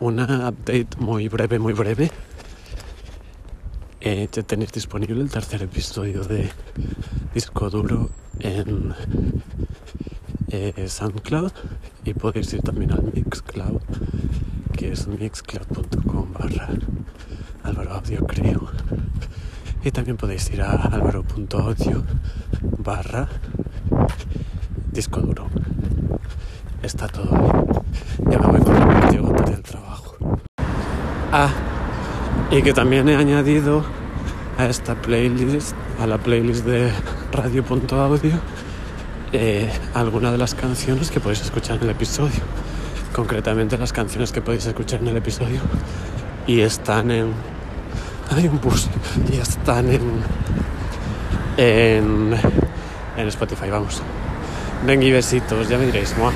una update muy breve, muy breve. Eh, ya tenéis disponible el tercer episodio de Disco Duro en eh, SoundCloud y podéis ir también al Mixcloud, que es mixcloud.com barra Álvaro Audio, creo. Y también podéis ir a álvaro.audio barra disco duro. Está todo ahí. Ah, y que también he añadido a esta playlist, a la playlist de radio.audio, eh, algunas de las canciones que podéis escuchar en el episodio. Concretamente las canciones que podéis escuchar en el episodio. Y están en... Hay un bus. Y están en... En, en Spotify, vamos. Venga y besitos, ya me diréis. ¡mua!